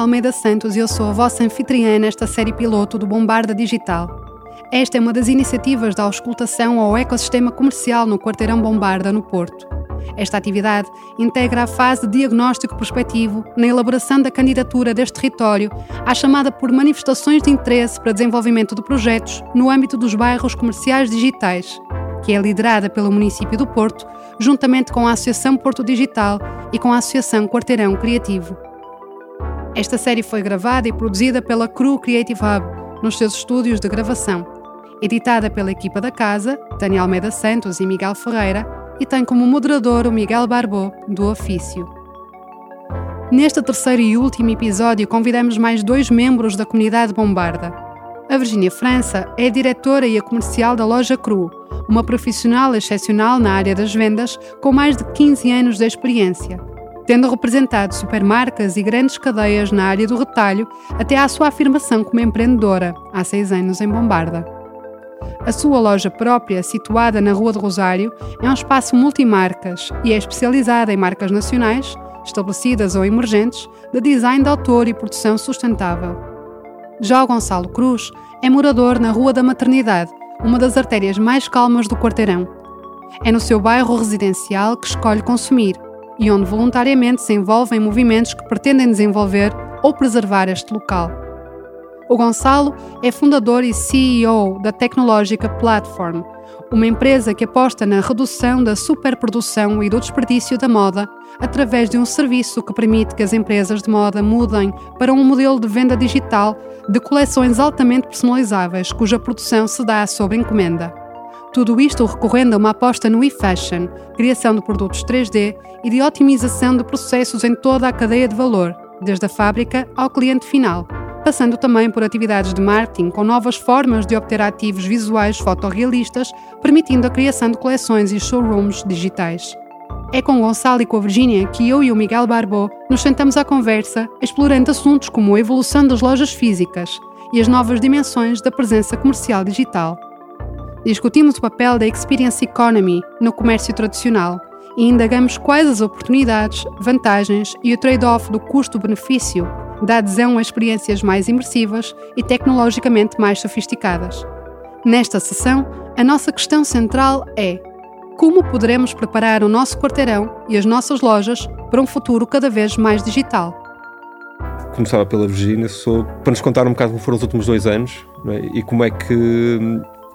Almeida Santos e eu sou a vossa anfitriã nesta série piloto do Bombarda Digital. Esta é uma das iniciativas da auscultação ao ecossistema comercial no quarteirão Bombarda, no Porto. Esta atividade integra a fase de diagnóstico prospectivo na elaboração da candidatura deste território à chamada por manifestações de interesse para desenvolvimento de projetos no âmbito dos bairros comerciais digitais, que é liderada pelo município do Porto, juntamente com a Associação Porto Digital e com a Associação Quarteirão Criativo. Esta série foi gravada e produzida pela Cru Creative Hub, nos seus estúdios de gravação, editada pela equipa da casa, Tânia Almeida Santos e Miguel Ferreira, e tem como moderador o Miguel Barbô, do Ofício. Neste terceiro e último episódio, convidamos mais dois membros da comunidade Bombarda. A Virginia França é a diretora e a comercial da loja Cru, uma profissional excepcional na área das vendas com mais de 15 anos de experiência, tendo representado supermarcas e grandes cadeias na área do retalho até à sua afirmação como empreendedora, há seis anos em Bombarda. A sua loja própria, situada na Rua do Rosário, é um espaço multimarcas e é especializada em marcas nacionais, estabelecidas ou emergentes, de design de autor e produção sustentável. Já o Gonçalo Cruz é morador na Rua da Maternidade, uma das artérias mais calmas do quarteirão. É no seu bairro residencial que escolhe consumir e onde voluntariamente se envolve em movimentos que pretendem desenvolver ou preservar este local. O Gonçalo é fundador e CEO da tecnológica Platform, uma empresa que aposta na redução da superprodução e do desperdício da moda através de um serviço que permite que as empresas de moda mudem para um modelo de venda digital de coleções altamente personalizáveis cuja produção se dá sob encomenda. Tudo isto recorrendo a uma aposta no e-fashion, criação de produtos 3D e de otimização de processos em toda a cadeia de valor, desde a fábrica ao cliente final passando também por atividades de marketing com novas formas de obter ativos visuais fotorrealistas, permitindo a criação de coleções e showrooms digitais. É com Gonçalo e com a Virgínia que eu e o Miguel Barbô nos sentamos à conversa, explorando assuntos como a evolução das lojas físicas e as novas dimensões da presença comercial digital. Discutimos o papel da Experience Economy no comércio tradicional e indagamos quais as oportunidades, vantagens e o trade-off do custo-benefício da adesão a experiências mais imersivas e tecnologicamente mais sofisticadas. Nesta sessão, a nossa questão central é: como poderemos preparar o nosso quarteirão e as nossas lojas para um futuro cada vez mais digital? Começava pela Virgínia, para nos contar um bocado como foram os últimos dois anos é? e como é que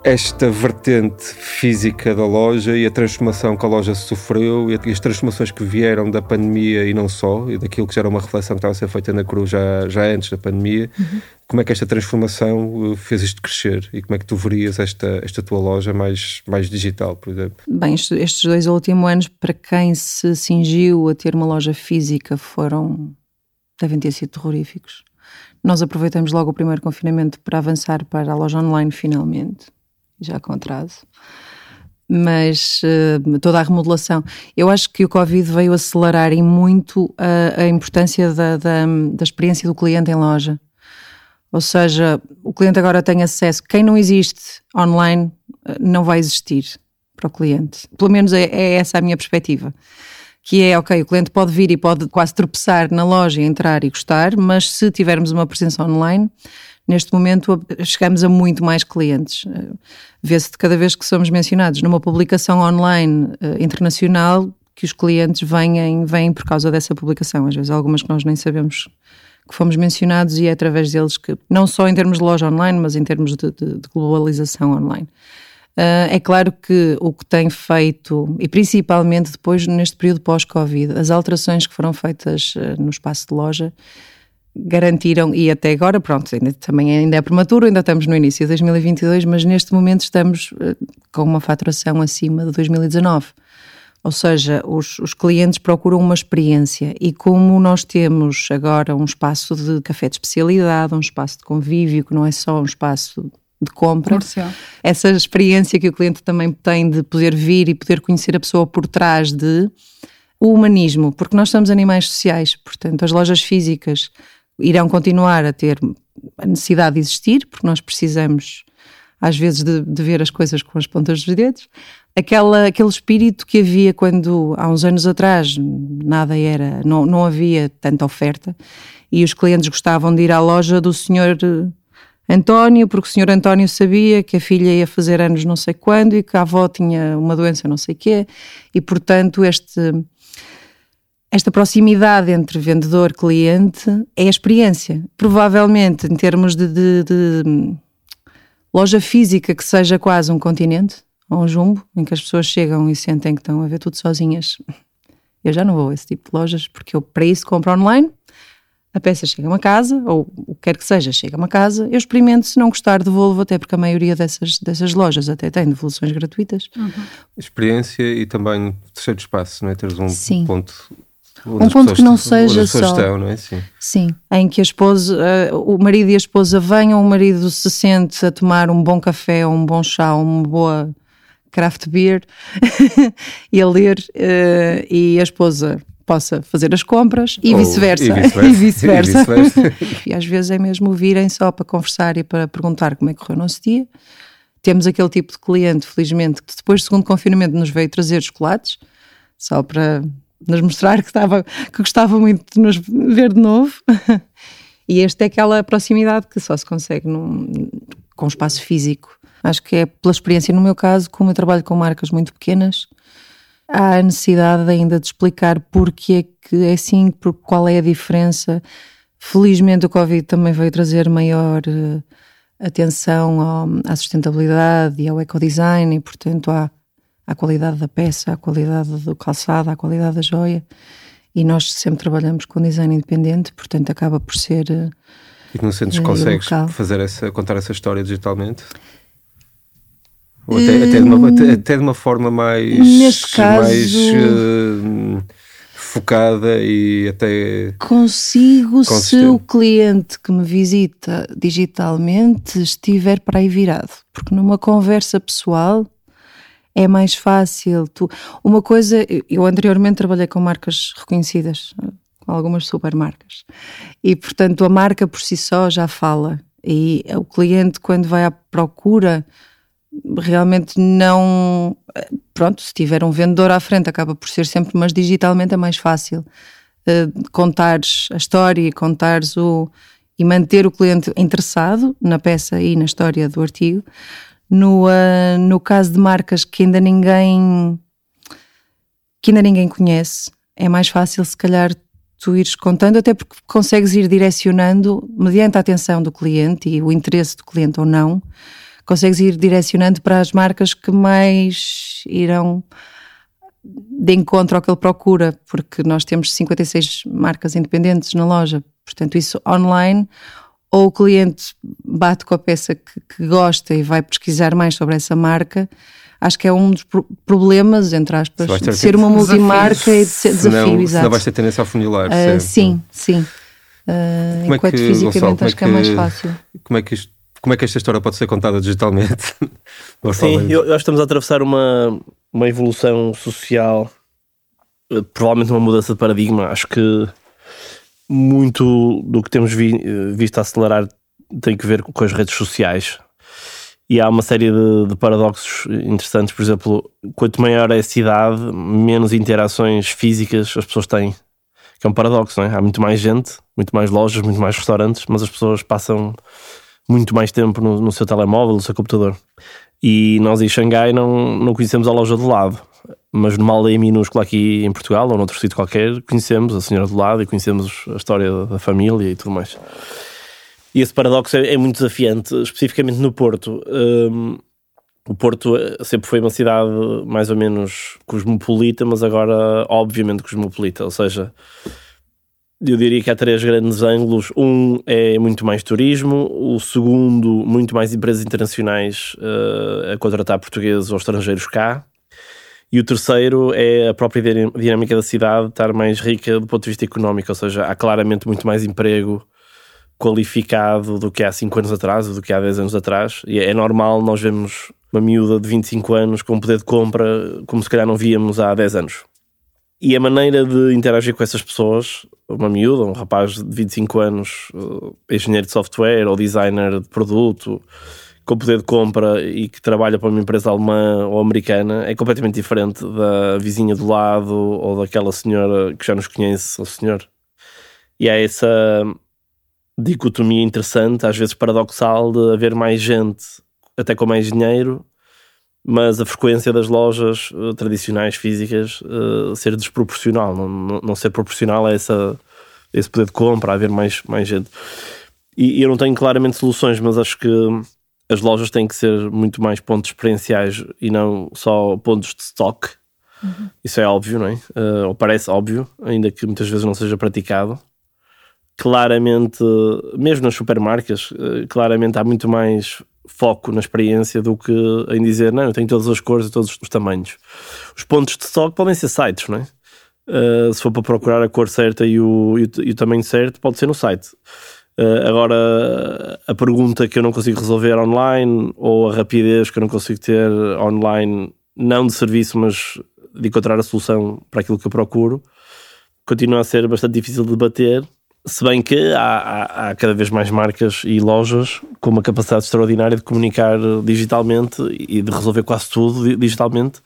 esta vertente física da loja e a transformação que a loja sofreu e as transformações que vieram da pandemia e não só, e daquilo que já era uma reflexão que estava a ser feita na Cruz já, já antes da pandemia, uhum. como é que esta transformação uh, fez isto crescer e como é que tu verias esta, esta tua loja mais, mais digital, por exemplo? Bem, estes dois últimos anos, para quem se cingiu a ter uma loja física, foram. devem ter sido terroríficos. Nós aproveitamos logo o primeiro confinamento para avançar para a loja online finalmente já com atraso. Mas uh, toda a remodelação. Eu acho que o Covid veio acelerar em muito a, a importância da, da, da experiência do cliente em loja. Ou seja, o cliente agora tem acesso. Quem não existe online eh, não vai existir para o cliente. Pelo menos é, é, essa a minha perspectiva. Que é, ok, o cliente pode vir e pode quase tropeçar na loja, entrar e gostar, mas se tivermos uma presença online, neste momento chegamos a muito mais clientes. Eh, vê-se de cada vez que somos mencionados numa publicação online uh, internacional que os clientes vêm, vêm por causa dessa publicação. Às vezes algumas que nós nem sabemos que fomos mencionados e é através deles que, não só em termos de loja online, mas em termos de, de, de globalização online. Uh, é claro que o que tem feito, e principalmente depois neste período pós-Covid, as alterações que foram feitas uh, no espaço de loja, garantiram, e até agora, pronto, ainda, também ainda é prematuro, ainda estamos no início de 2022, mas neste momento estamos uh, com uma faturação acima de 2019. Ou seja, os, os, clientes procuram uma experiência e como nós temos agora um espaço de café de especialidade, um espaço de convívio, que não é só um espaço de compra, Comercial. essa experiência que o cliente também tem de poder vir e poder conhecer a pessoa por trás de o humanismo, porque nós somos animais sociais, portanto as lojas físicas irão continuar a ter a necessidade de existir, porque nós precisamos às vezes de, de, ver as coisas com as pontas dos dedos. Aquela, aquele espírito que havia quando, há uns anos atrás, nada era, não, não havia tanta oferta e os clientes gostavam de ir à loja do senhor António, porque o senhor António sabia que a filha ia fazer anos não sei quando e que a avó tinha uma doença não sei quê, e portanto este, esta proximidade entre vendedor-cliente é a experiência. Provavelmente, em termos de, de, de, loja física que seja quase um continente, ou um jumbo, em que as pessoas chegam e sentem que estão a ver tudo sozinhas. Eu já não vou a esse tipo de lojas, porque eu para isso compro online a peça chega-me a casa, ou o que quer que seja, chega-me a casa, eu experimento, se não gostar, devolvo, até porque a maioria dessas, dessas lojas até tem devoluções gratuitas. Uhum. Experiência e também terceiro espaço, não é? Teres um Sim. ponto. Um ponto que não seja só. Estão, não é? Sim. Sim, em que a esposa, uh, o marido e a esposa venham, o marido se sente a tomar um bom café, um bom chá, uma boa craft beer e a ler, uh, e a esposa possa fazer as compras e vice-versa. E vice-versa. E, vice e às vezes é mesmo virem só para conversar e para perguntar como é que correu o nosso dia. Temos aquele tipo de cliente, felizmente, que depois do segundo confinamento nos veio trazer chocolates, só para nos mostrar que, estava, que gostava muito de nos ver de novo. E esta é aquela proximidade que só se consegue num, com espaço físico. Acho que é pela experiência, no meu caso, como eu trabalho com marcas muito pequenas, há a necessidade ainda de explicar porque é que é assim, qual é a diferença. Felizmente o Covid também veio trazer maior uh, atenção ao, à sustentabilidade e ao ecodesign e, portanto, à, à qualidade da peça, à qualidade do calçado, à qualidade da joia. E nós sempre trabalhamos com design independente, portanto acaba por ser. E não sentes que consegues fazer essa, contar essa história digitalmente? Ou até, até, de uma, hum. até, até, de uma forma mais. Neste caso. Mais, uh, focada e até. Consigo se o cliente que me visita digitalmente estiver para aí virado. Porque numa conversa pessoal é mais fácil. Tu, uma coisa, eu anteriormente trabalhei com marcas reconhecidas, com algumas supermarcas, e portanto a marca por si só já fala. E o cliente, quando vai à procura realmente não. Pronto, se tiver um vendedor à frente, acaba por ser sempre, mas digitalmente é mais fácil uh, contares a história contares o. e manter o cliente interessado na peça e na história do artigo. No, uh, no caso de marcas que ainda ninguém. que ainda ninguém conhece, é mais fácil, se calhar, tu ires contando, até porque consegues ir direcionando, mediante a atenção do cliente e o interesse do cliente ou não, consegues ir direcionando para as marcas que mais irão de encontro ao que ele procura, porque nós temos 56 marcas independentes na loja, portanto, isso online, ou o cliente bate com a peça que, que gosta e vai pesquisar mais sobre essa marca. Acho que é um dos problemas, entre aspas, de ser uma multimarca e de ser desafio. Não, exato. Não vais ter tendência a funilar. Uh, sim, sim. Uh, enquanto é que, fisicamente Gonçalo, acho que é, que é mais fácil. Como é que isto como é que esta história pode ser contada digitalmente? Sim, eu, acho que estamos a atravessar uma, uma evolução social, eh, provavelmente uma mudança de paradigma. Acho que muito do que temos vi, eh, visto acelerar tem que ver com as redes sociais. E há uma série de, de, paradoxos interessantes. Por exemplo, quanto maior é a cidade, menos interações físicas as pessoas têm. Que é um paradoxo, não é? Há muito mais gente, muito mais lojas, muito mais restaurantes, mas as pessoas passam muito mais tempo no, no seu telemóvel, no seu computador. E nós em Xangai não, não conhecemos a loja do lado, mas numa aldeia minúscula aqui em Portugal ou noutro sítio qualquer, conhecemos a senhora do lado e conhecemos a história da família e tudo mais. E esse paradoxo é, é muito desafiante, especificamente no Porto. Um, o Porto eh, sempre foi uma cidade mais ou menos cosmopolita, mas agora, obviamente, cosmopolita. Ou seja, eu diria que há três grandes ângulos. Um é muito mais turismo, o segundo, muito mais empresas internacionais uh, a contratar portugueses ou estrangeiros cá. E o terceiro é a própria dinâmica da cidade estar mais rica do ponto de vista económico, ou seja, há claramente muito mais emprego qualificado do que há 5 anos atrás ou do que há 10 anos atrás. E é normal nós vemos uma miúda de 25 anos com poder de compra como se calhar não víamos há 10 anos. E a maneira de interagir com essas pessoas, uma miúda, um rapaz de 25 anos, uh, engenheiro de software ou designer de produto, com poder de compra e que trabalha para uma empresa alemã ou americana é completamente diferente da vizinha do lado ou daquela senhora que já nos conhece, ou senhor. E há essa dicotomia interessante, às vezes paradoxal, de haver mais gente, até com mais dinheiro, mas a frequência das lojas uh, tradicionais físicas uh, ser desproporcional, não, não, não, ser proporcional a essa, esse poder de compra, a haver mais, mais gente. E, e eu não tenho claramente soluções, mas acho que as lojas têm que ser muito mais pontos experienciais e não só pontos de stock. Uhum. Isso é óbvio, não é? Uh, ou parece óbvio, ainda que muitas vezes não seja praticado. Claramente, mesmo nas supermarcas, uh, claramente há muito mais foco na experiência do que em dizer, não, eu tenho todas as cores e todos os tamanhos. Os pontos de stock podem ser sites, não é? Uh, se for para procurar a cor certa e o, e o, e o tamanho certo, pode ser no site. Uh, agora, a pergunta que eu não consigo resolver online ou a rapidez que eu não consigo ter online, não de serviço, mas de encontrar a solução para aquilo que eu procuro, continua a ser bastante difícil de bater se bem que há, há, há, cada vez mais marcas e lojas com uma capacidade extraordinária de comunicar digitalmente e de resolver quase tudo digitalmente.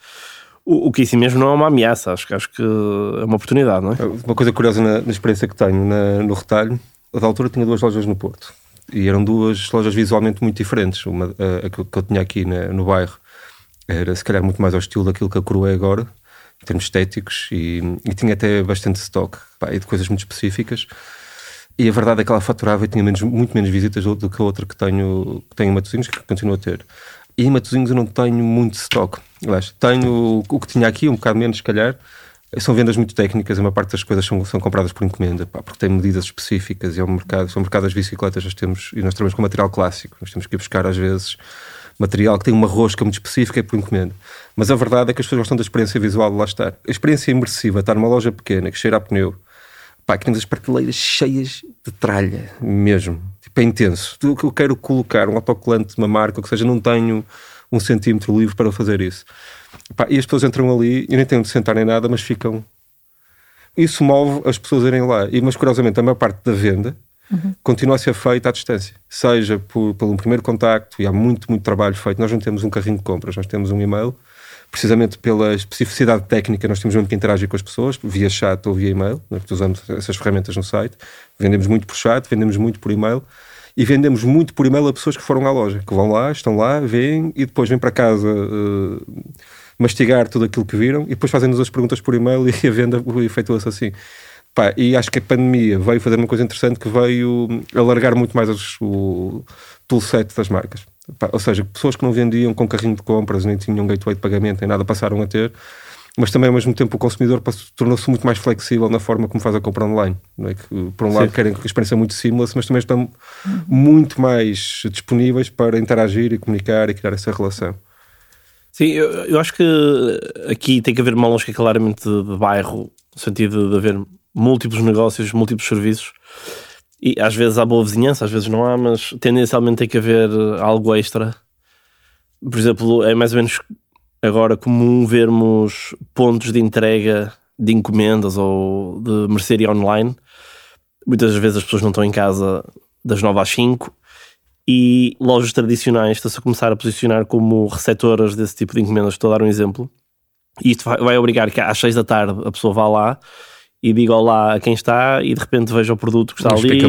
O, que em si mesmo não é uma ameaça, acho, acho que é uma oportunidade, não é? Uma coisa curiosa na, na experiência que tenho na, no retalho, da altura tinha duas lojas no Porto e eram duas lojas visualmente muito diferentes. Uma a, a que eu tinha aqui na, no bairro era se calhar muito mais ao estilo daquilo que a Coroa é agora, em termos estéticos, e, e tinha até bastante stock pá, de coisas muito específicas. E a verdade é que ela faturava e tinha menos, muito menos visitas do, que a outra que tenho, que tenho em Matosinhos, que continuo a ter. E em Matosinhos eu não tenho muito stock. Aliás, tenho o que tinha aqui, um bocado menos, se calhar. São vendas muito técnicas, a maior parte das coisas são, são compradas por encomenda, pá, porque tem medidas específicas e é um mercado, são mercado das bicicletas, nós temos, e nós trabalhamos com material clássico, nós temos que ir buscar às vezes material que tem uma rosca muito específica e por encomenda. Mas a verdade é que as pessoas gostam da experiência visual de lá estar. A experiência imersiva, estar numa loja pequena que cheira a pneu, Pá, que temos as prateleiras cheias de tralha, mesmo. Tipo, é intenso. Que eu quero colocar um autocolante de uma marca, ou que seja, não tenho um centímetro livre para fazer isso. Pá, e as pessoas entram ali e nem têm de sentar nem nada, mas ficam. Isso move as pessoas a irem lá. E, mas curiosamente, a maior parte da venda uhum. continua a ser feita à distância. Seja por, pelo primeiro contacto, e há muito, muito trabalho feito. Nós não temos um carrinho de compras, nós temos um e-mail precisamente pela especificidade técnica, nós temos mesmo que interagir com as pessoas, via chat ou via e-mail, né, usamos essas ferramentas no site. Vendemos muito por chat, vendemos muito por e-mail e vendemos muito por e-mail a pessoas que foram à loja, que vão lá, estão lá, veem e depois vêm para casa uh, mastigar tudo aquilo que viram e depois fazem-nos as perguntas por e-mail e a venda efetua-se assim. Pá, e acho que a pandemia veio fazer uma coisa interessante que veio alargar muito mais os, o toolset das marcas. Ou seja, pessoas que não vendiam com carrinho de compras, nem tinham gateway de pagamento, nem nada, passaram a ter. Mas também, ao mesmo tempo, o consumidor tornou-se muito mais flexível na forma como faz a compra online. Não é? que, por um Sim. lado, querem a experiência muito seamless, mas também estão muito mais disponíveis para interagir e comunicar e criar essa relação. Sim, eu, eu acho que aqui tem que haver uma lógica claramente de bairro, no sentido de haver múltiplos negócios, múltiplos serviços e às vezes há boa vizinhança, às vezes não há, mas tendencialmente tem que haver algo extra. Por exemplo, é mais ou menos agora comum vermos pontos de entrega de encomendas ou de mercearia online. Muitas vezes as pessoas não estão em casa das 9 às 5 e lojas tradicionais estão-se a começar a posicionar como receptoras desse tipo de encomendas. Estou a dar um exemplo. E isto vai, vai obrigar que às 6 da tarde a pessoa vá lá e digo olá a quem está e de repente vejo o produto que está ali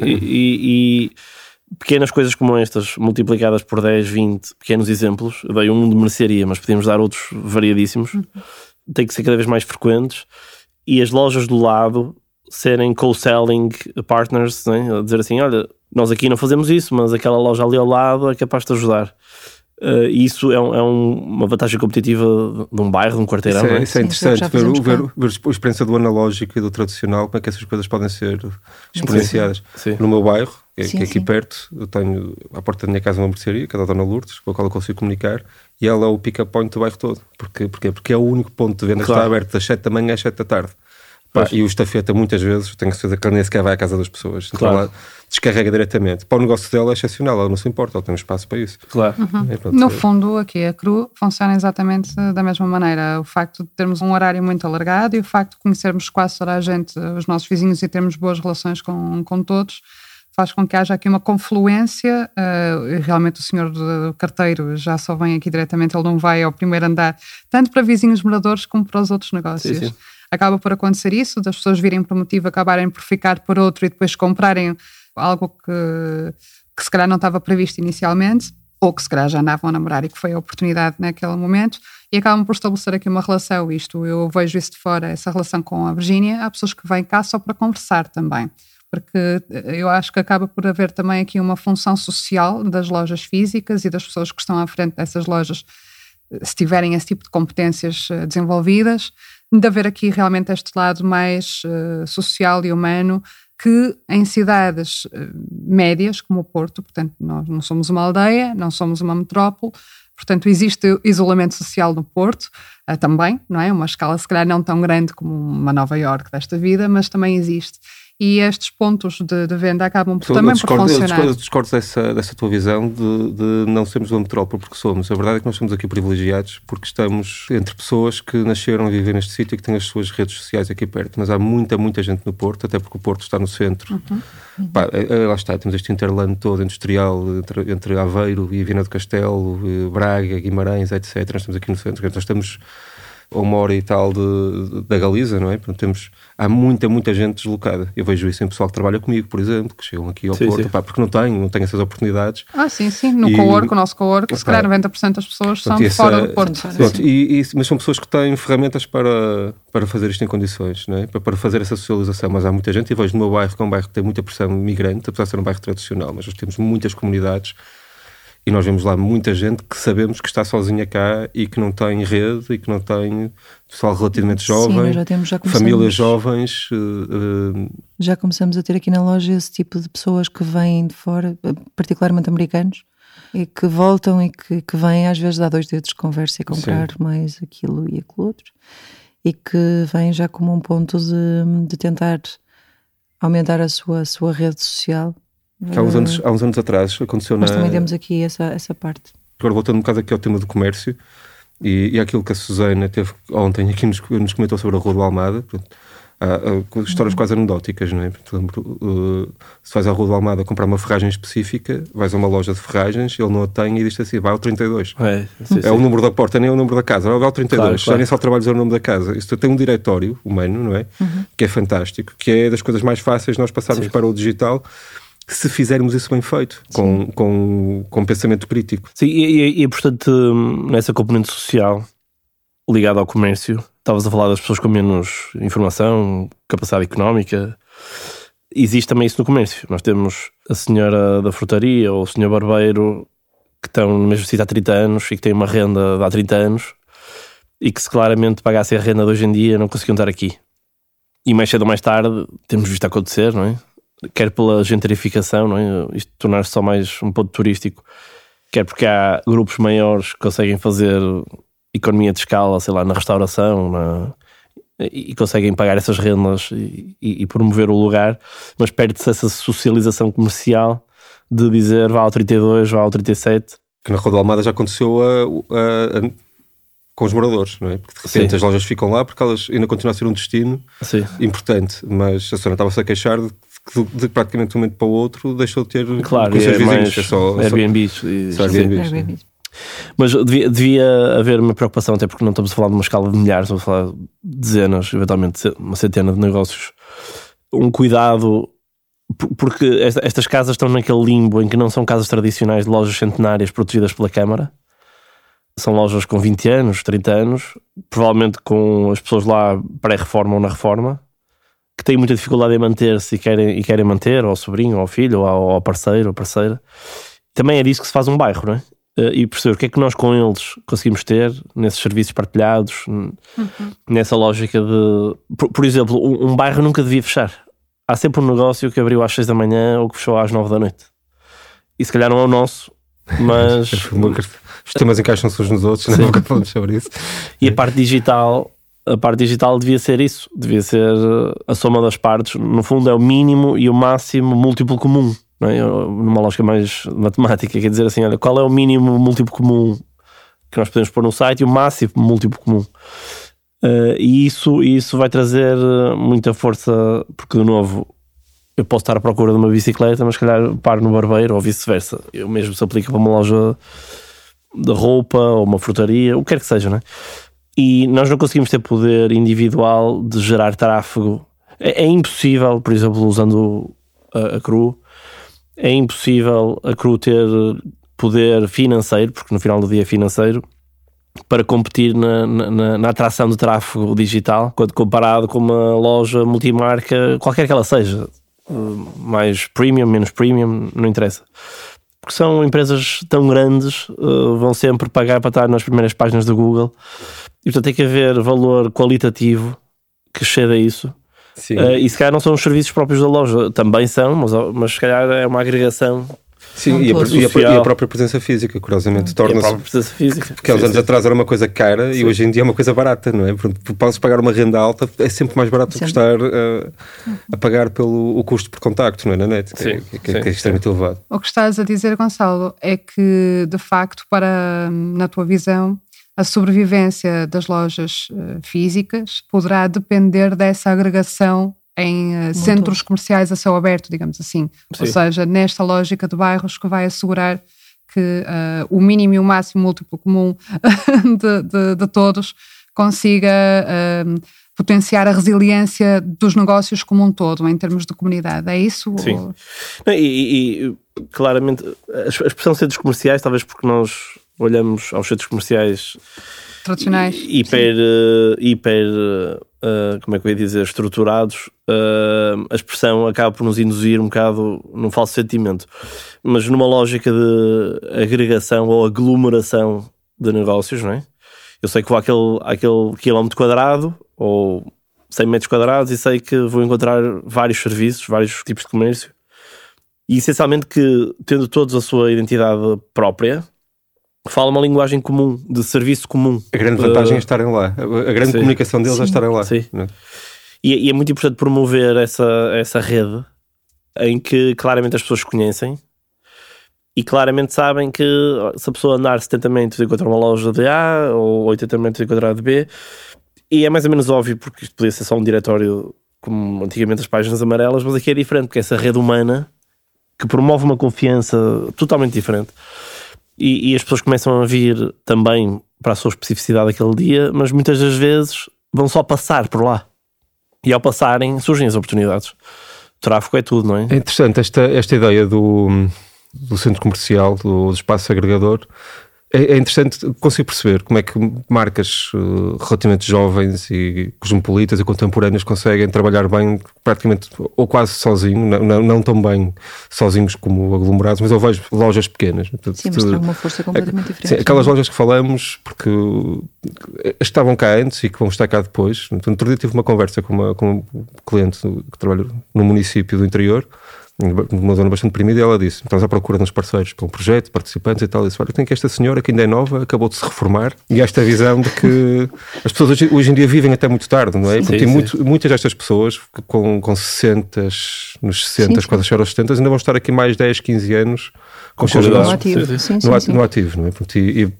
e, e, e, pequenas coisas como estas multiplicadas por 10, 20 pequenos exemplos, dei um de mercearia, mas podemos dar outros variadíssimos, uhum. tem que ser cada vez mais frequentes e as lojas do lado serem co-selling partners, né? a dizer assim, olha, nós aqui não fazemos isso, mas aquela loja ali ao lado é capaz de ajudar. Uh, isso é, um, é um, uma vantagem competitiva de um bairro, de um quarteirão. Isso é, é? Isso é interessante, Sim, ver, ver, ver, a experiência do analógico e do tradicional, como é que essas coisas podem ser exponenciadas. Sim. No meu bairro, que, sim, que é aqui perto, eu tenho à porta da minha casa uma mercearia, que é da Dona Lourdes, com a qual eu consigo comunicar, e ela é o pick-up point do bairro todo. Porquê? Porquê? Porque é o único ponto de venda claro. que está aberto das 7 da manhã às 7 da tarde. Pá, e o estafeta muitas vezes, tenho certeza que ele nem sequer vai à casa das pessoas. Então claro. ela descarrega diretamente. Para o negócio dela é excepcional, ela não se importa, ela tem um espaço para isso. Claro. Uhum. É, pronto, no é. fundo, aqui a CRU funciona exatamente da mesma maneira. O facto de termos um horário muito alargado e o facto de conhecermos quase toda a gente, os nossos vizinhos e termos boas relações com, com todos, faz com que haja aqui uma confluência. Uh, realmente o senhor do carteiro já só vem aqui diretamente, ele não vai ao primeiro andar, tanto para vizinhos moradores como para os outros negócios. Sim, sim. Acaba por acontecer isso, das pessoas virem por um motivo, acabarem por ficar por outro e depois comprarem algo que, que se calhar não estava previsto inicialmente, ou que se calhar já andavam a namorar e que foi a oportunidade naquele momento, e acabam por estabelecer aqui uma relação. Isto eu vejo isso de fora, essa relação com a Virgínia. Há pessoas que vêm cá só para conversar também porque eh, eu acho que acaba por haver também aqui uma função social das lojas físicas e das pessoas que estão à frente dessas lojas, eh, se tiverem esse tipo de competências eh, desenvolvidas, de haver aqui realmente este lado mais uh, social e humano que em cidades uh, médias como o Porto, portanto nós não somos uma aldeia, não somos uma metrópole, portanto existe isolamento social no Porto uh, também, não é? Uma escala se calhar não tão grande como uma Nova York desta vida, mas também existe e estes pontos de, de venda acabam por, também discordo, por funcionar. Eu discordo, dessa, dessa tua visão de, de, não sermos uma metrópole porque somos. A verdade é que nós somos aqui privilegiados porque estamos entre pessoas que nasceram a viver neste sítio e que têm as suas redes sociais aqui perto. Mas há muita, muita gente no Porto, até porque o Porto está no centro. Uhum. Uhum. Pá, é, é, lá está, temos este interlando todo industrial entre, entre Aveiro e Viana do Castelo, Braga, Guimarães, etc. Nós estamos aqui no centro. Nós estamos a uma hora e tal de, da Galiza, não é? Portanto, temos, há muita, muita gente deslocada. Eu vejo isso em pessoal que trabalha comigo, por exemplo, que chegam aqui ao sim, Porto, sim. Pá, porque não têm, não têm essas oportunidades. Ah, sim, sim. No e, co-work, o nosso co-work, se calhar 90% das pessoas são essa, fora do Porto. Pronto, e, e, mas são pessoas que têm ferramentas para, para fazer isto em condições, não é? para, para fazer essa socialização. Mas há muita gente, e vejo no meu bairro, que é um bairro que tem muita pressão migrante, apesar de ser um bairro tradicional, mas nós temos muitas comunidades e nós vemos lá muita gente que sabemos que está sozinha cá e que não tem rede e que não tem pessoal relativamente jovem, Sim, já temos, já famílias jovens. Uh, já começamos a ter aqui na loja esse tipo de pessoas que vêm de fora, particularmente americanos, e que voltam e que, que vêm às vezes dar dois dedos de conversa e comprar Sim. mais aquilo e aquilo outro, e que vêm já como um ponto de, de tentar aumentar a sua, a sua rede social que há uns, anos, há uns anos atrás aconteceu Nós na... também temos aqui essa, essa parte. Agora voltando um bocado aqui ao tema do comércio e, e aquilo que a Susana teve ontem aqui nos, nos comentou sobre a Rua do Almada, há, há, histórias uhum. quase anedóticas, não é? Portanto, uh, se vais à Rua do Almada comprar uma ferragem específica, vais a uma loja de ferragens, ele não a tem e diz assim, vai ao 32. É, sim, é sim. o número da porta, nem é o número da casa, vai ao 32. Claro, claro. Já nem só trabalhas o nome da casa. Isso tem um diretório humano, não é? Uhum. Que é fantástico, que é das coisas mais fáceis nós passarmos sim. para o digital se fizermos isso bem feito, com, com, com pensamento crítico. Sim, e, e, e portanto, nessa componente social ligada ao comércio, estavas a falar das pessoas com menos informação, capacidade económica. Existe também isso no comércio. Nós temos a senhora da frutaria ou o senhor barbeiro que estão no mesmo sítio há 30 anos e que têm uma renda de há 30 anos e que se claramente pagassem a renda de hoje em dia não conseguiam estar aqui. E mais cedo ou mais tarde temos visto acontecer, não é? Quer pela gentrificação, não é? isto tornar-se só mais um ponto turístico, quer porque há grupos maiores que conseguem fazer economia de escala, sei lá, na restauração, na, e, conseguem pagar essas rendas e, e, e promover o lugar, mas perde-se essa socialização comercial de dizer vá ao 32, vá ao 37. Que na Rua da Almada já aconteceu a, a, a, com os moradores, não é? Porque de repente Sim. as lojas ficam lá porque elas ainda continuam a ser um destino Sim. importante, mas a senhora estava-se a queixar de de, de, praticamente um momento para o outro deixou de ter claro, com os seus é vizinhos. É só, Airbnb. Só, só Airbnb. Mas devia, devia, haver uma preocupação, até porque não estamos a falar de uma escala de milhares, estamos a falar de dezenas, eventualmente uma centena de negócios. Um cuidado, porque estas casas estão naquele limbo em que não são casas tradicionais de lojas centenárias protegidas pela Câmara. São lojas com 20 anos, 30 anos, provavelmente com as pessoas lá pré-reforma ou na reforma que têm muita dificuldade em manter-se e querem, e querem manter, ou ao sobrinho, ou ao filho, ou ao, ao parceiro, ou parceira. Também é disso que se faz um bairro, não é? Eh, e perceber o que é que nós com eles conseguimos ter nesses serviços partilhados, uhum. nessa lógica de. Por, por exemplo, um, um, bairro nunca devia fechar. Há sempre um negócio que abriu às seis da manhã ou que fechou às nove da noite. E se calhar não é o nosso, mas. Os temas encaixam-se uns nos outros, não nunca falamos sobre isso. E a parte digital a parte digital devia ser isso, devia ser eh, a soma das partes. No fundo, é o mínimo e o máximo múltiplo comum, não é? numa lógica mais matemática. Quer dizer assim: olha, qual é o mínimo múltiplo comum que nós podemos pôr no site e o máximo múltiplo comum. Uh, e isso, isso vai trazer eh, muita força, porque, de novo, eu posso estar à procura de uma bicicleta, mas se calhar paro no barbeiro ou vice-versa. O mesmo se aplica para uma loja de roupa ou uma frutaria, o que quer que seja, não é? E nós não conseguimos ter poder individual de gerar tráfego. É, é impossível, por exemplo, usando a, a CRU, é impossível a CRU ter poder financeiro, porque no final do dia é financeiro, para competir na, na, na, atração de tráfego digital, quando comparado com uma loja multimarca, qualquer que ela seja, eh, mais premium, menos premium, não interessa. Porque são empresas tão grandes, eh, vão sempre pagar para estar nas primeiras páginas do Google, e portanto tem que haver valor qualitativo que exceda isso. Uh, e se calhar não são os serviços próprios da loja, também são, mas, mas se calhar é uma agregação Sim, e a, e, a, e a, própria presença física, curiosamente, torna-se. presença física. Porque há uns anos atrás era uma coisa cara sim. e hoje em dia é uma coisa barata, não é? Porque podes pagar uma renda alta, é sempre mais barato do que estar uh, a pagar pelo o custo por contacto, não é? Na net, que, é, sim, que, que, que é extremamente elevado. O que estás a dizer, Gonçalo, é que, de facto, para, na tua visão, a sobrevivência das lojas uh, físicas poderá depender dessa agregação em uh, centros comerciais a céu aberto, digamos assim. Sim. Ou seja, nesta lógica de bairros que vai assegurar que uh, o mínimo e o máximo múltiplo comum de, de, de, todos consiga uh, potenciar a resiliência dos negócios como um todo, em termos de comunidade. É isso? Sim. Ou... E, e, claramente, a expressão centros comerciais, talvez porque nós olhamos aos centros comerciais tradicionais hiper, uh, hiper uh, como é que eu ia dizer, estruturados, uh, a expressão acaba por nos induzir um bocado num falso sentimento. Mas numa lógica de agregação ou aglomeração de negócios, não é? Eu sei que vou àquele, àquele quilómetro quadrado ou 100 metros quadrados e sei que vou encontrar vários serviços, vários tipos de comércio. E essencialmente que, tendo todos a sua identidade própria, fala uma linguagem comum, de serviço comum. A grande vantagem uh, é estarem lá. A grande sim. comunicação deles é sim. é estarem lá. Sim. É? E, e, é muito importante promover essa, essa rede em que claramente as pessoas conhecem e claramente sabem que se a pessoa andar 70 metros encontrar uma loja de A ou 80 metros encontrar de B e é mais ou menos óbvio porque isto podia ser só um diretório como antigamente as páginas amarelas, mas aqui é diferente porque é essa rede humana que promove uma confiança totalmente diferente e, e, as pessoas começam a vir também para a sua especificidade aquele dia, mas muitas das vezes vão só passar por lá. E ao passarem surgem as oportunidades. O tráfego é tudo, não é? É interessante esta, esta ideia do, do centro comercial, do, do espaço agregador, é, é interessante conseguir perceber como é que marcas uh, relativamente jovens e cosmopolitas e contemporâneas conseguem trabalhar bem, praticamente ou quase sozinho, não, não, não tão bem sozinhos como aglomerados, mas eu vejo lojas pequenas. Sim, mas tem uma força completamente diferente. Sim, aquelas lojas que falamos, porque estavam cá antes e que vão estar cá depois. Então, outro dia tive uma conversa com uma, com um cliente que trabalha no município do interior numa zona bastante deprimida, e ela disse: estamos à procura nos parceiros para um projeto, participantes e tal. E disse: Olha, tem que esta senhora que ainda é nova, acabou de se reformar, e esta visão de que as pessoas hoje, hoje em dia vivem até muito tarde, não é? Porque sim, muito, muitas destas pessoas com, com 60, nos 60, sim, quase chegar aos 70, ainda vão estar aqui mais 10, 15 anos com os seus negócios no ativo, sim, no, sim, no ativo, não é? Porque, e, e,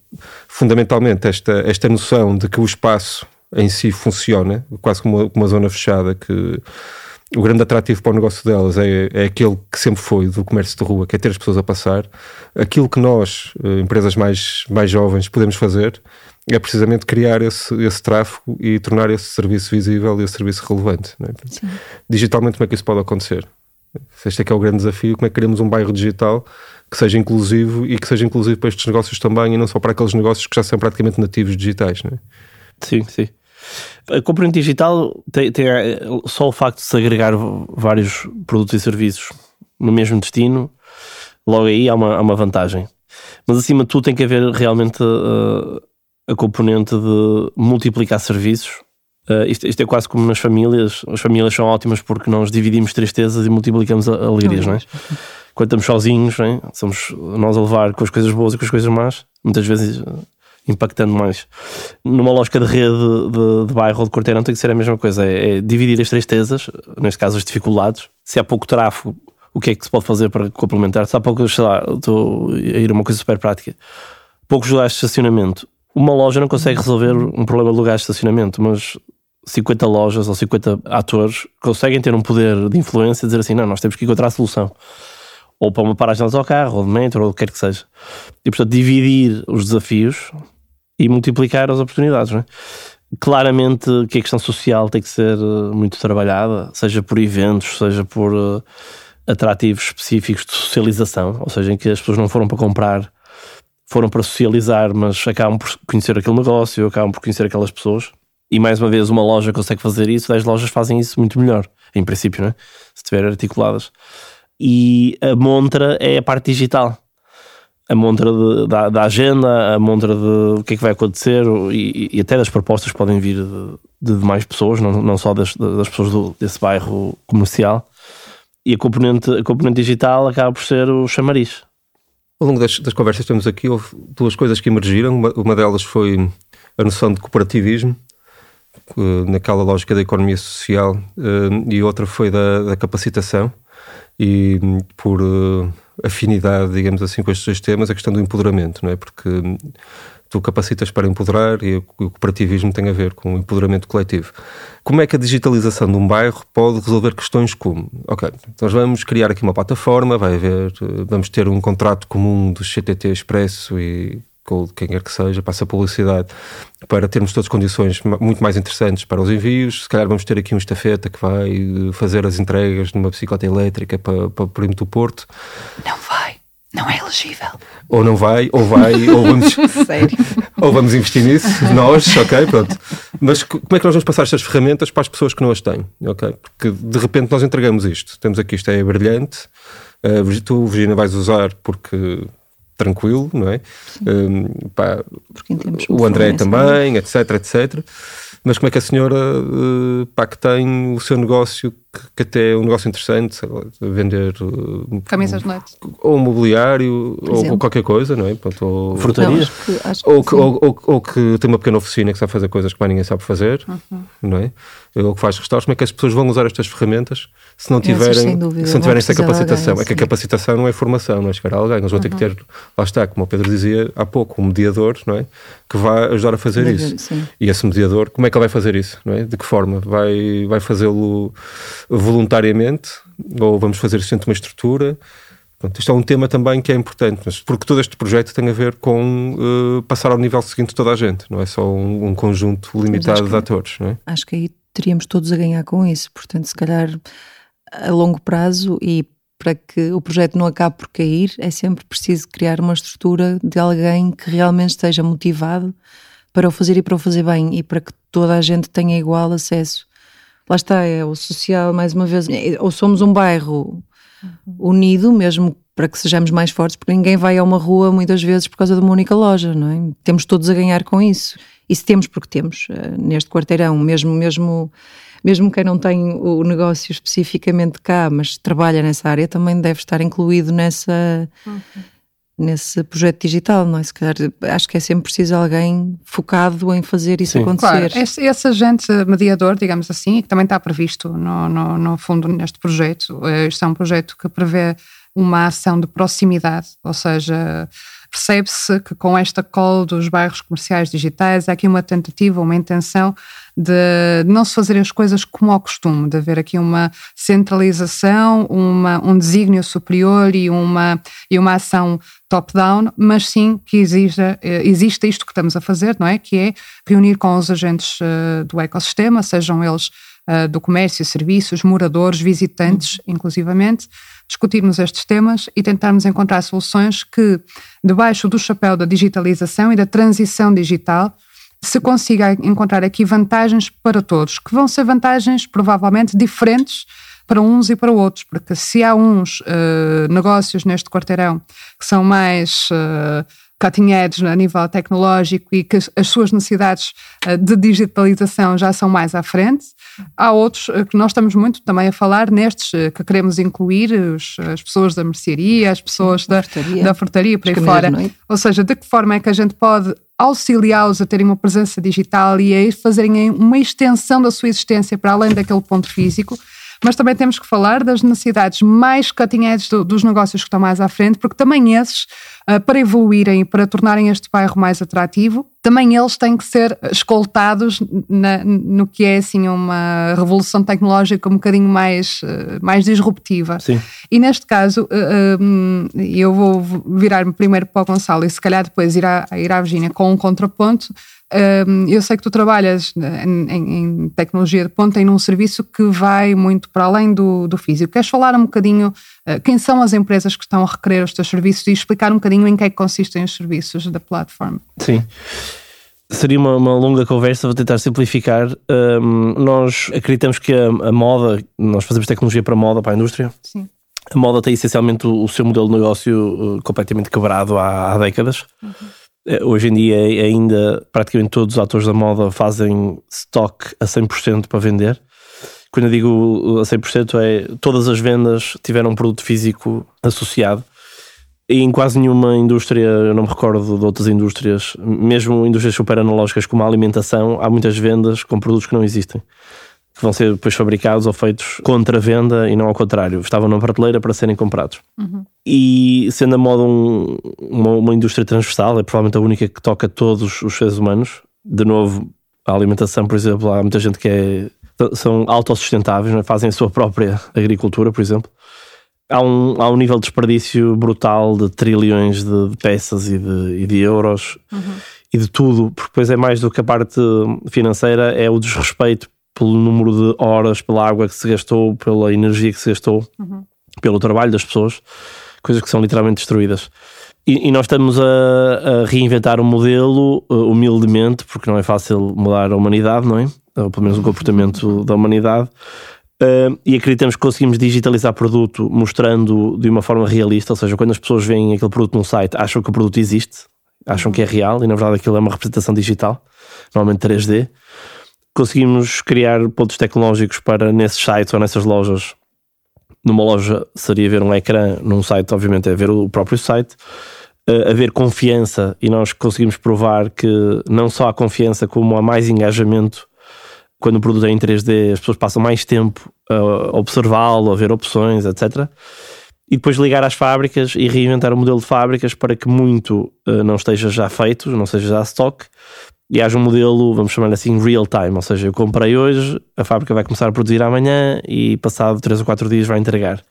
fundamentalmente esta, esta noção de que o espaço em si funciona, quase como uma, uma zona fechada que o grande atrativo para o negócio delas é, é aquele que sempre foi do comércio de rua, que é ter as pessoas a passar. Aquilo que nós, eh, empresas mais, mais jovens, podemos fazer é precisamente criar esse, esse tráfego e tornar esse serviço visível e esse serviço relevante. É? Digitalmente, como é que isso pode acontecer? Este é que é o grande desafio, como é que criamos um bairro digital que seja inclusivo e que seja inclusivo para estes negócios também e não só para aqueles negócios que já são praticamente nativos digitais. Não é? Sim, sim. A componente digital tem, tem, eh, só o facto de se agregar vários produtos e serviços no mesmo destino, logo aí há uma, há uma vantagem. Mas acima de tudo tem que haver realmente uh, a componente de multiplicar serviços. Uh, isto, isto, é quase como nas famílias. As famílias são ótimas porque nós dividimos tristezas e multiplicamos alegrias, não é? Quando estamos sozinhos, é? somos nós a levar com as coisas boas e com as coisas más. Muitas vezes impactando mais. Numa lógica de rede de, de bairro ou de quarteirão tem que ser a mesma coisa, é, é, dividir as tristezas, neste caso as dificuldades. Se há pouco tráfego, o que é que se pode fazer para complementar? Se há pouco, sei lá, estou a ir uma coisa super prática, poucos lugares de estacionamento. Uma loja não consegue resolver um problema de lugares de estacionamento, mas 50 lojas ou 50 atores conseguem ter um poder de influência e dizer assim: não, nós temos que encontrar a solução. Ou para uma paragem de autocarro, ou de metro, ou o que quer que seja. E portanto, dividir os desafios e multiplicar as oportunidades. Não é? Claramente que a questão social tem que ser eh, muito trabalhada, seja por eventos, seja por uh, atrativos específicos de socialização, ou seja, em que as pessoas não foram para comprar, foram para socializar, mas acabam por conhecer aquele negócio, acabam por conhecer aquelas pessoas. E mais uma vez, uma loja consegue fazer isso, 10 lojas fazem isso muito melhor, em princípio, não é? se estiverem articuladas. E a montra é a parte digital. A montra de, da, da, agenda, a montra de o que é que vai acontecer e, e até das propostas podem vir de, de mais pessoas, não, não só das, das pessoas do, desse bairro comercial. E a componente, a componente digital acaba por ser o chamariz. Ao longo das, das conversas que temos aqui, houve duas coisas que emergiram. Uma, uma delas foi a noção de cooperativismo naquela lógica da economia social eh, e outra foi da, da capacitação e por eh, afinidade, digamos assim, com estes dois temas, a questão do empoderamento, não é? Porque tu capacitas para empoderar e o cooperativismo tem a ver com o empoderamento coletivo. Como é que a digitalização de um bairro pode resolver questões como, ok, nós vamos criar aqui uma plataforma, vai haver, vamos ter um contrato comum do CTT Expresso e ou quem quer que seja, passa a publicidade para termos todas as condições muito mais interessantes para os envios. Se calhar vamos ter aqui um estafeta que vai eh, fazer as entregas numa bicicleta elétrica para, para o perímetro do Porto. Não vai. Não é elegível. Ou não vai, ou vai, ou vamos, Sério? ou vamos investir nisso, nós, ok, pronto. Mas como é que nós vamos passar estas ferramentas para as pessoas que não as têm, ok? Porque de repente nós entregamos isto. Temos aqui, isto é brilhante, uh, tu, Virginia, vais usar porque tranquilo, não é? Um, pá, o André também, etc, etc. Mas como é que a senhora, uh, pá, que tem o seu negócio, que, que até é um negócio interessante, vender... Uh, Camisas de noite. Ou mobiliário, ou qualquer coisa, não é? Pronto, ou frutaria. Não, que, ou, que, ou, ou, ou, que tem uma pequena oficina que sabe fazer coisas que mais ninguém sabe fazer, uhum. não é? Ou que faz restauros. Como é que as pessoas vão usar estas ferramentas se não tiverem, dúvida, se não tiverem esta capacitação? Alguém, é que a capacitação não é formação, não é chegar a alguém. Eles vão uhum. ter que ter, lá está, como o Pedro dizia há pouco, um mediador, não é? Que vai ajudar a fazer isso. Sim. E esse mediador, como é que ele vai fazer isso? Não é? De que forma? Vai, vai fazê-lo voluntariamente? Ou vamos fazer isso dentro de uma estrutura? Pronto, isto é um tema também que é importante, mas porque todo este projeto tem a ver com uh, passar ao nível seguinte toda a gente, não é só um, um conjunto limitado de atores. Não é? Acho que aí teríamos todos a ganhar com isso, portanto, se calhar a longo prazo e para que o projeto não acabe por cair, é sempre preciso criar uma estrutura de alguém que realmente esteja motivado para o fazer e para o fazer bem e para que toda a gente tenha igual acesso. Lá está, é o social, mais uma vez, é, ou somos um bairro unido, mesmo para que sejamos mais fortes, porque ninguém vai a uma rua muitas vezes por causa de uma única loja, não é? Temos todos a ganhar com isso. Isso temos porque temos uh, neste quarteirão, mesmo mesmo mesmo quem não tem o negócio especificamente cá, mas trabalha nessa área, também deve estar incluído nessa uhum. nesse projeto digital, não é? Se calhar, acho que é sempre preciso alguém focado em fazer isso Sim. acontecer. Claro, esse, esse, agente mediador, digamos assim, que também está previsto no, no, no fundo neste projeto, eh, este é um projeto que prevê uma ação de proximidade, ou seja, percebe-se que com esta call dos bairros comerciais digitais há aqui uma tentativa, uma intenção de não se fazer as coisas como ao costume, de haver aqui uma centralização, uma, um desígnio superior e uma, e uma ação top-down, mas sim que exija, eh, exista isto que estamos a fazer, não é? Que é reunir com os agentes uh, do ecossistema, sejam eles uh, do comércio, serviços, moradores, visitantes, uhum. inclusivamente, discutirmos estes temas e tentarmos encontrar soluções que, debaixo do chapéu da digitalização e da transição digital, se consiga encontrar aqui vantagens para todos, que vão ser vantagens provavelmente diferentes para uns e para outros, porque se há uns uh, negócios neste quarteirão que são mais uh, cutting edge a nível tecnológico e que as suas necessidades uh, de digitalização já são mais à frente, há outros uh, que nós estamos muito também a falar nestes uh, que queremos incluir os, as pessoas da mercearia, as pessoas Sim, da, frutaria, da frutaria por aí fora. Ou seja, de que forma é que a gente pode auxiliá-los a terem uma presença digital e a fazerem uma extensão da sua existência para além daquele ponto físico. Mas também temos que falar das necessidades mais cutting edge do, dos negócios que estão mais à frente, porque também esses, uh, para evoluírem e para tornarem este bairro mais atrativo, também eles têm que ser escoltados na, no que é assim uma revolução tecnológica um bocadinho mais, eh, mais disruptiva. Sim. E neste caso, eh, eu vou virar-me primeiro para o Gonçalo e se calhar depois ir à, ir à Virginia com um contraponto. Eu sei que tu trabalhas em, em tecnologia de ponta em um serviço que vai muito para além do, do físico. Queres falar um bocadinho quem são as empresas que estão a requerer os teus serviços e explicar um bocadinho em que é que consistem os serviços da plataforma? Sim. Seria uma, uma, longa conversa, vou tentar simplificar. Um, nós acreditamos que a, a, moda, nós fazemos tecnologia para a moda, para a indústria. Sim. A moda tem essencialmente o, o seu modelo de negócio uh, completamente quebrado há, há décadas. Uhum. Uh, hoje em dia, ainda praticamente todos os atores da moda fazem stock a 100% para vender. Quando eu digo a 100%, é todas as vendas tiveram um produto físico associado e em quase nenhuma indústria, eu não me recordo de outras indústrias, mesmo indústrias super analógicas como a alimentação, há muitas vendas com produtos que não existem. Que vão ser depois fabricados ou feitos contra venda e não ao contrário. Estavam na prateleira para serem comprados. Uhum. E sendo a moda um, uma, uma indústria transversal, é provavelmente a única que toca todos os seres humanos. De novo, a alimentação, por exemplo, há muita gente que é, são autossustentáveis, é? fazem a sua própria agricultura, por exemplo há um, há um nível de desperdício brutal de trilhões de, de peças e de, e de euros uhum. e de tudo, porque depois é mais do que a parte financeira, é o desrespeito pelo número de horas, pela água que se gastou, pela energia que se gastou, uhum. pelo trabalho das pessoas, coisas que são literalmente destruídas. E, e nós estamos a, a, reinventar o um modelo uh, humildemente, porque não é fácil mudar a humanidade, não é? Ou pelo menos o comportamento da humanidade Uh, e acreditamos que conseguimos digitalizar produto mostrando de uma forma realista, ou seja, quando as pessoas veem aquele produto num site, acham que o produto existe, acham que é real e na verdade aquilo é uma representação digital, normalmente 3D. Conseguimos criar pontos tecnológicos para nesses sites ou nessas lojas. Numa loja seria ver um ecrã, num site, obviamente, é ver o próprio site. Uh, haver confiança e nós conseguimos provar que não só há confiança, como há mais engajamento quando o produto é em 3D, as pessoas passam mais tempo a observá-lo, a ver opções, etc. E depois ligar às fábricas e reinventar o modelo de fábricas para que muito uh, não esteja já feito, não seja já stock, e haja um modelo, vamos chamar assim, real time, ou seja, eu comprei hoje, a fábrica vai começar a produzir amanhã e passado 3 ou 4 dias vai entregar.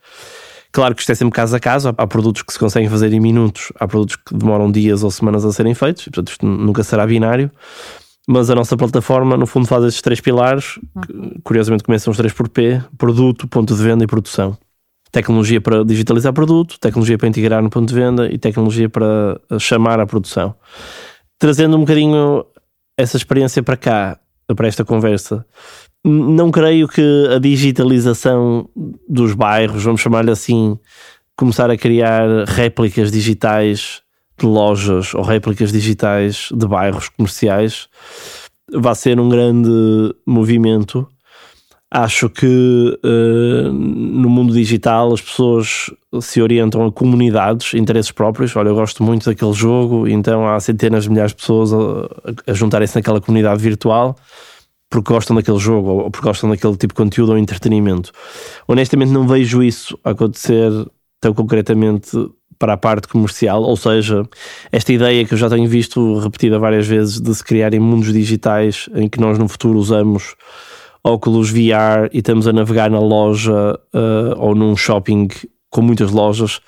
Claro que isto é sempre caso a caso, há produtos que se conseguem fazer em minutos, há produtos que demoram dias ou semanas a serem feitos, e, portanto isto nunca será binário. Mas a nossa plataforma, no fundo, faz estes três pilares. Que, curiosamente, começam os três por P: produto, ponto de venda e produção. Tecnologia para digitalizar produto, tecnologia para integrar no ponto de venda e tecnologia para chamar à produção. Trazendo um bocadinho essa experiência para cá, para esta conversa, não creio que a digitalização dos bairros, vamos chamar-lhe assim, começar a criar réplicas digitais de lojas ou réplicas digitais de bairros comerciais vai ser um grande movimento. Acho que uh, no mundo digital as pessoas se orientam a comunidades, interesses próprios. Olha, eu gosto muito daquele jogo, então há centenas de milhares de pessoas a, a juntarem-se naquela comunidade virtual porque gostam daquele jogo ou porque gostam daquele tipo de conteúdo ou entretenimento. Honestamente, não vejo isso acontecer tão concretamente para a parte comercial, ou seja, esta ideia que eu já tenho visto repetida várias vezes de se criarem mundos digitais em que nós no futuro usamos óculos VR e estamos a navegar na loja uh, ou num shopping com muitas lojas,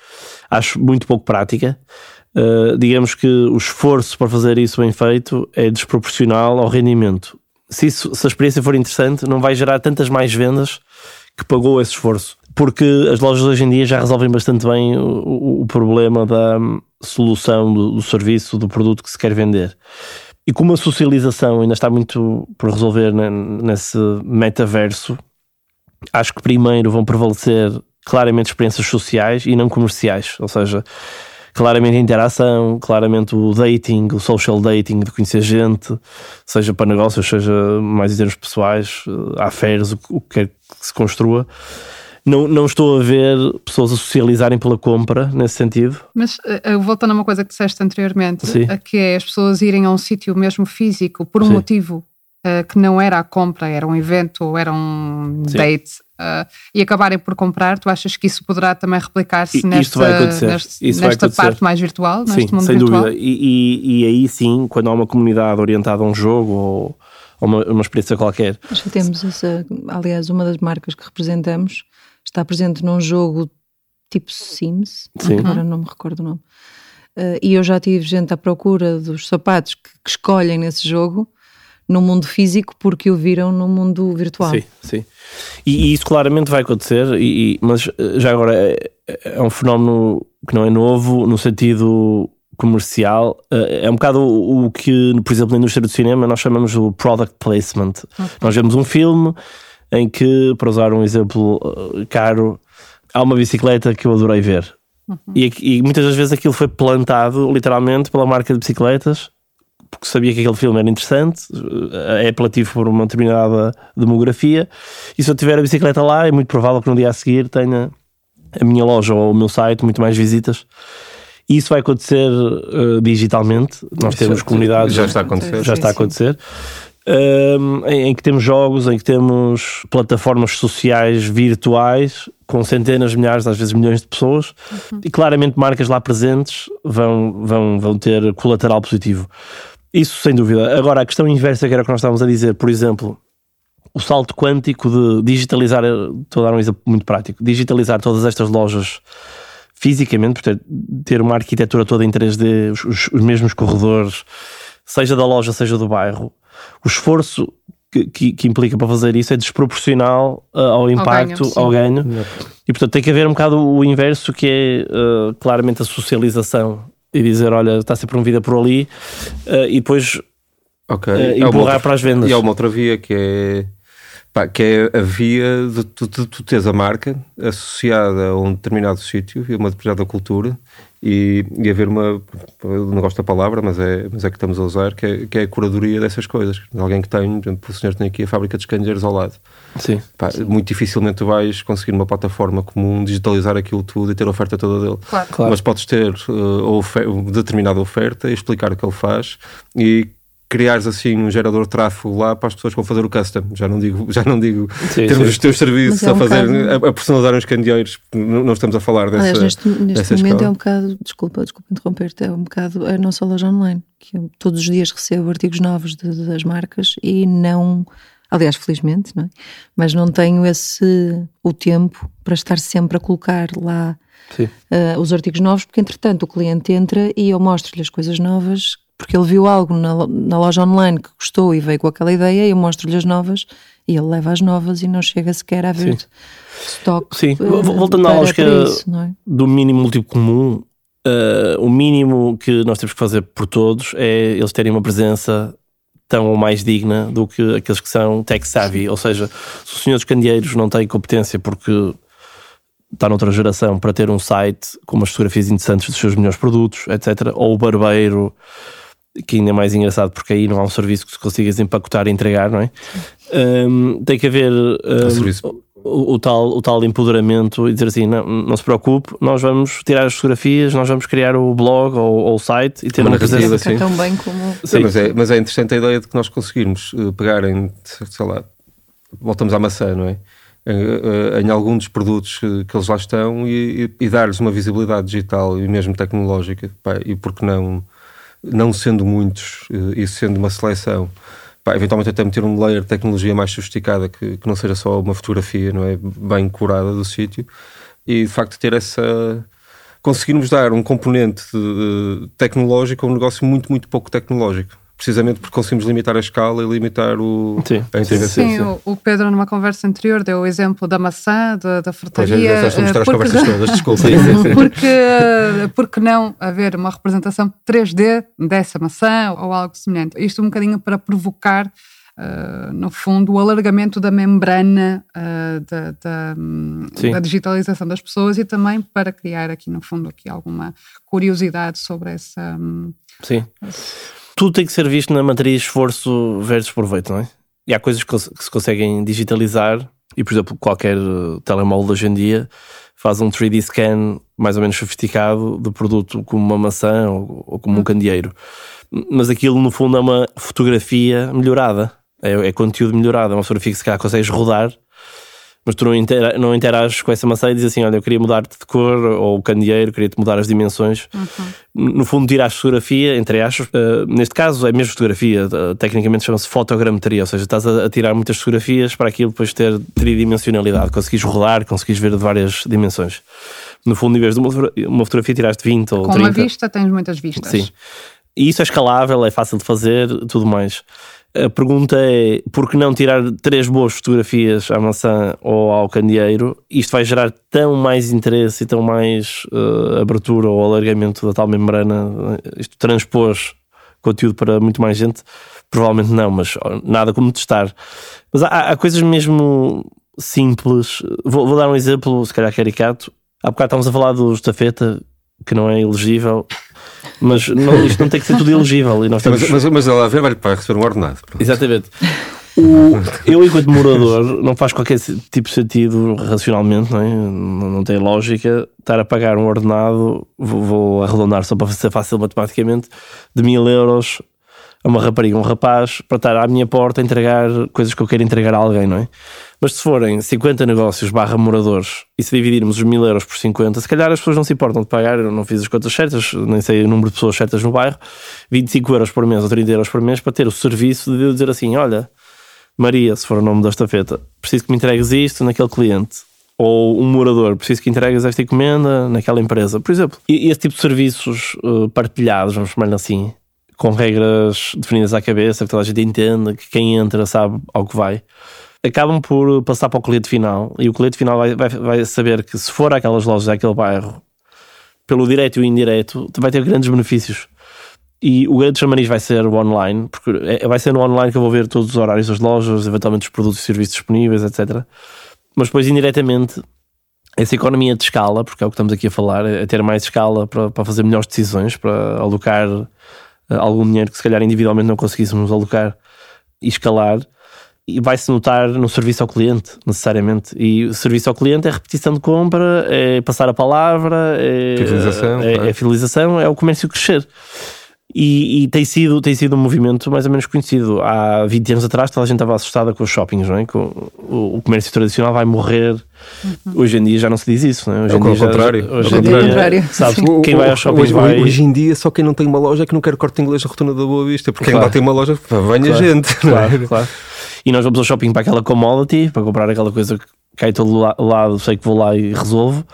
acho muito pouco prática. Uh, digamos que o esforço para fazer isso bem feito é desproporcional ao rendimento. Se, isso, se a experiência for interessante, não vai gerar tantas mais vendas que pagou esse esforço porque as lojas hoje em dia já resolvem bastante bem o, o problema da hum, solução do, do, serviço, do produto que se quer vender. E como a socialização ainda está muito por resolver nesse metaverso, acho que primeiro vão prevalecer claramente experiências sociais e não comerciais, ou seja, claramente a interação, claramente o dating, o social dating, de conhecer gente, seja para negócios, seja mais em termos pessoais, férias, o, o que quer que se construa não, não estou a ver pessoas a socializarem pela compra nesse sentido. Mas uh, voltando a uma coisa que disseste anteriormente, Sim. que é as pessoas irem a um sítio mesmo físico por um Sim. motivo uh, que não era a compra, era um evento ou era um Sim. date uh, e acabarem por comprar, tu achas que isso poderá também replicar-se nesta, nesta, nesta parte mais virtual, sim, neste mundo sem virtual? dúvida. E, e, e, aí sim, quando há uma comunidade orientada a um jogo ou, ou uma, uma experiência qualquer. Nós já temos essa, aliás, uma das marcas que representamos está presente num jogo tipo Sims, sim. agora não me recordo o nome. Uh, e eu já tive gente à procura dos sapatos que, que escolhem nesse jogo no mundo físico porque o viram no mundo virtual. Sim, sim. E, e isso claramente vai acontecer, e, e, mas eh, já agora é, é, um fenómeno que não é novo no sentido comercial. É um bocado o, o que, por exemplo, na indústria do cinema nós chamamos o product placement. Okay. Nós vemos um filme em que, para usar um exemplo eh, caro, há uma bicicleta que eu adorei ver. Uhum. E, e, muitas das vezes aquilo foi plantado literalmente pela marca de bicicletas porque sabia que aquele filme era interessante, eh, é apelativo por uma determinada demografia, e se eu tiver a bicicleta lá, é muito provável que no dia a seguir tenha a minha loja ou o meu site muito mais visitas. E isso vai acontecer uh, digitalmente. Nós isso temos comunidades. Já está a acontecer. Já sim, está a acontecer. Um, em, em, que temos jogos, em que temos plataformas sociais virtuais com centenas, milhares, às vezes milhões de pessoas, uhum. e claramente marcas lá presentes vão, vão, vão ter colateral positivo. Isso sem dúvida. Agora, a questão inversa que era o que nós estávamos a dizer, por exemplo, o salto quântico de digitalizar, estou a dar um exemplo muito prático, digitalizar todas estas lojas fisicamente, ter, ter uma arquitetura toda em 3D, os, os, mesmos corredores, seja da loja, seja do bairro, o esforço que, que, que implica para fazer isso é desproporcional uh, ao impacto, ao ganho. Ao ganho. E portanto tem que haver um bocado o inverso, que é uh, claramente a socialização e dizer: olha, está sempre um vida por ali, uh, e depois okay. uh, empurrar outra, para as vendas. E há uma outra via que é. Pá, que é a via de tu, de tu teres a marca associada a um determinado sítio e a uma determinada cultura e, e haver uma, não gosto da palavra, mas é, mas é que estamos a usar, que é, que é a curadoria dessas coisas. Alguém que tem, por exemplo, o senhor tem aqui a fábrica de escanheiros ao lado. Sim, Pá, sim. Muito dificilmente vais conseguir numa plataforma comum digitalizar aquilo tudo e ter a oferta toda dele. Claro. Claro. Mas podes ter uh, ofer determinada oferta e explicar o que ele faz e criares assim um gerador de tráfego lá para as pessoas que vão fazer o custom. Já não digo, já não digo sim, termos sim. os teus serviços é um a fazer, bocado... a, a, personalizar os candeeiros. Não, estamos a falar dessa. Aliás, neste, neste momento escola. é um bocado, desculpa, desculpa interromper-te, é um bocado a nossa loja online, que eu todos os dias recebo artigos novos de, das marcas e não. Aliás, felizmente, não é? Mas não tenho esse o tempo para estar sempre a colocar lá uh, os artigos novos, porque entretanto o cliente entra e eu mostro-lhe as coisas novas porque ele viu algo na, na loja online que gostou e veio com aquela ideia, e eu mostro-lhe as novas e ele leva as novas e não chega sequer a ver Sim. stock. Sim, uh, voltando à lógica é? do mínimo múltiplo comum, uh, o mínimo que nós temos que fazer por todos é eles terem uma presença tão ou mais digna do que aqueles que são tech savvy, ou seja, se o senhor dos candeeiros não tem competência porque está noutra geração para ter um site com umas fotografias interessantes dos seus melhores produtos, etc. Ou o barbeiro que ainda é mais engraçado porque aí não há um serviço que se consigas empacotar e entregar, não é? Um, tem que haver um, o, o, tal, o tal empoderamento e dizer assim: não, não se preocupe, nós vamos tirar as fotografias, nós vamos criar o blog ou, ou o site e ter uma, presença assim. tão bem como. Sim, mas, é, mas é interessante a ideia de que nós conseguirmos uh, pegar em, sei lá, voltamos à maçã, não é? Em, em algum dos produtos que eles lá estão e, e, e dar-lhes uma visibilidade digital e mesmo tecnológica, pá, e porque não não sendo muitos eh, e sendo uma seleção, pá, eventualmente até meter um layer de tecnologia mais sofisticada que, que não seja só uma fotografia, não é? Bem curada do sítio e de facto ter essa. conseguirmos dar um componente de, de, tecnológico a um negócio muito, muito pouco tecnológico precisamente porque conseguimos limitar a escala e limitar o, sim. a intervenção. Sim, o, o, Pedro, numa conversa anterior, deu o exemplo da maçã, da, da frutaria. Pois é, estamos a as conversas todas, desculpa. porque, porque não haver uma representação 3D dessa maçã ou algo semelhante? Isto um bocadinho para provocar Uh, no fundo, o alargamento da membrana uh, da, da, da, digitalização das pessoas e também para criar aqui, no fundo, aqui alguma curiosidade sobre essa. Um, Sim tudo tem que ser visto na matriz esforço versus proveito, não é? E há coisas que se conseguem digitalizar e, por exemplo, qualquer eh, telemóvel hoje em dia faz um 3D scan mais ou menos sofisticado do produto como uma maçã ou, ou como um candeeiro. Mas aquilo, no fundo, é uma fotografia melhorada. É, é conteúdo melhorado, é uma fotografia que se calhar consegues rodar mas tu não, intera não interages com essa maçã e dizes assim: Olha, eu queria mudar-te de cor, ou o candeeiro, queria-te mudar as dimensões. Uhum. No fundo, tiras fotografia, entre aspas. Uh, neste caso, é mesmo fotografia, uh, tecnicamente chama-se fotogrametria, ou seja, estás a, a, tirar muitas fotografias para aquilo depois ter tridimensionalidade, conseguis rodar, conseguis ver de várias dimensões. No fundo, em vez de uma, uma fotografia, tiraste 20 ou com 30. Com uma vista, tens muitas vistas. Sim. E isso é escalável, é fácil de fazer, tudo mais. A pergunta é: por que não tirar três boas fotografias à maçã ou ao candeeiro? Isto vai gerar tão mais interesse e tão mais uh, abertura ou alargamento da tal membrana? Isto transpôs conteúdo para muito mais gente? Provavelmente não, mas nada como testar. Mas há, há coisas mesmo simples. Vou, vou, dar um exemplo, se calhar caricato. Há bocado estávamos a falar do estafeta, que não é elegível. Mas não, isto não tem que ser tudo elegível. E nós temos... mas, mas, mas ela vai para receber um ordenado. Pronto. Exatamente. O, eu, enquanto morador, não faz qualquer tipo de sentido racionalmente, não, é? não, não tem lógica estar a pagar um ordenado, vou, vou arredondar só para ser fácil matematicamente, de mil euros a uma rapariga, um rapaz, para estar à minha porta a entregar coisas que eu quero entregar a alguém, não é? Mas se forem 50 negócios barra moradores e se dividirmos os mil euros por 50, se calhar as pessoas não se importam de pagar, eu não fiz as contas certas, nem sei o número de pessoas certas no bairro, 25 euros por mês ou 30 euros por mês para ter o serviço de dizer assim: olha, Maria, se for o nome da estafeta, preciso que me entregues isto naquele cliente. Ou um morador, preciso que entregues esta encomenda naquela empresa, por exemplo. E esse tipo de serviços uh, partilhados, vamos chamar assim, com regras definidas à cabeça, que toda a gente entenda, que quem entra sabe ao que vai acabam por passar para o cliente final e o cliente final vai, vai, vai saber que se for aquelas lojas daquele bairro, pelo direto e o indireto, vai ter grandes benefícios. E o grande chamariz vai ser o online, porque é, vai ser no online que eu vou ver todos os horários das lojas, eventualmente os produtos e serviços disponíveis, etc. Mas depois, indiretamente, essa economia de escala, porque é o que estamos aqui a falar, é ter mais escala para, para fazer melhores decisões, para alocar eh, algum dinheiro que se calhar individualmente não conseguíssemos alocar e escalar, e vai-se notar no serviço ao cliente, necessariamente. E o serviço ao cliente é repetição de compra, é passar a palavra, é fidelização, é, é, é, fidelização, é o comércio crescer. E, e, tem, sido, tem sido um movimento mais ou menos conhecido. Há 20 anos atrás toda a gente estava assustada com os shoppings, não é? Com, o, o comércio tradicional vai morrer. Uhum. Hoje em dia já não se diz isso, não é? Hoje é em dia ao contrário. Já, hoje ao contrário. Sabes, quem vai ao shopping hoje, vai... Hoje em dia só quem não tem uma loja é que não quer corte inglês na rotunda da Boa Vista, porque claro. quem lá tem uma loja, venha claro, gente. Claro, é? claro. E nós vamos ao shopping para aquela commodity, para comprar aquela coisa que cai todo lado, sei que vou lá e resolvo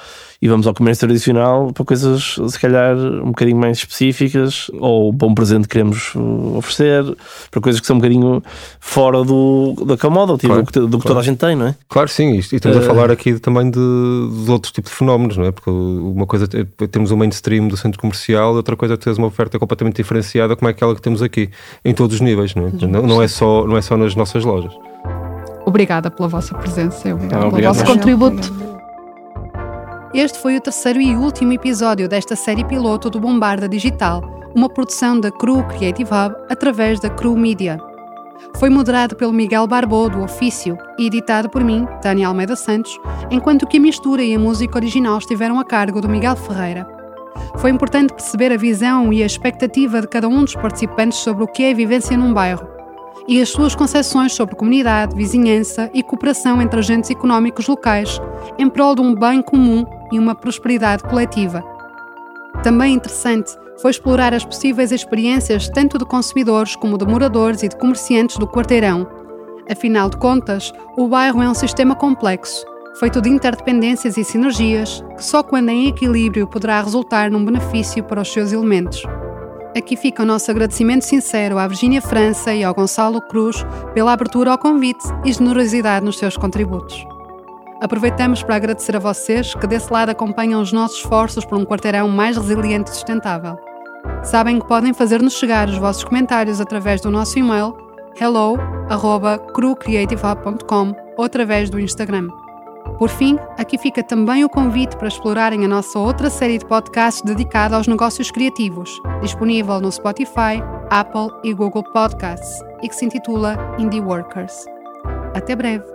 e vamos ao comércio tradicional para coisas se calhar um bocadinho mais específicas ou bom presente que queremos uh, oferecer para coisas que são um bocadinho fora do, da commodity, claro, do, que, do claro. que toda a gente tem, não é? Claro, sim, e estamos uh, a falar aqui também de, de outros tipos de fenómenos, não é? Porque uma coisa é temos o mainstream do centro comercial, outra coisa é teres uma oferta completamente diferenciada como é aquela que temos aqui, em todos os níveis, não é? Não, não é, só, não é só nas nossas lojas. Obrigada pela vossa presença, obrigada ah, pelo vosso contributo. Este foi o terceiro e último episódio desta série piloto do Bombarda Digital, uma produção da Cru Creative Hub através da Cru Media. Foi moderado pelo Miguel Barbô, do Ofício, e editado por mim, Tânia Almeida Santos, enquanto que a mistura e a música original estiveram a cargo do Miguel Ferreira. Foi importante perceber a visão e a expectativa de cada um dos participantes sobre o que é a vivência num bairro e as suas concepções sobre comunidade, vizinhança e cooperação entre agentes económicos locais em prol de um bem comum e uma prosperidade coletiva. Também interessante foi explorar as possíveis experiências tanto de consumidores como de moradores e de comerciantes do quarteirão. Afinal de contas, o bairro é um sistema complexo, feito de interdependências e sinergias, que só quando em equilíbrio poderá resultar num benefício para os seus elementos. Aqui fica o nosso agradecimento sincero à Virgínia França e ao Gonçalo Cruz pela abertura ao convite e generosidade nos seus contributos. Aproveitamos para agradecer a vocês que desse lado acompanham os nossos esforços por um quarteirão mais resiliente e sustentável. Sabem que podem fazer-nos chegar os vossos comentários através do nosso e-mail hello@crucreativehub.com ou através do Instagram. Por fim, aqui fica também o convite para explorarem a nossa outra série de podcasts dedicada aos negócios criativos, disponível no Spotify, Apple e Google Podcasts, e que se intitula Indie Workers. Até breve!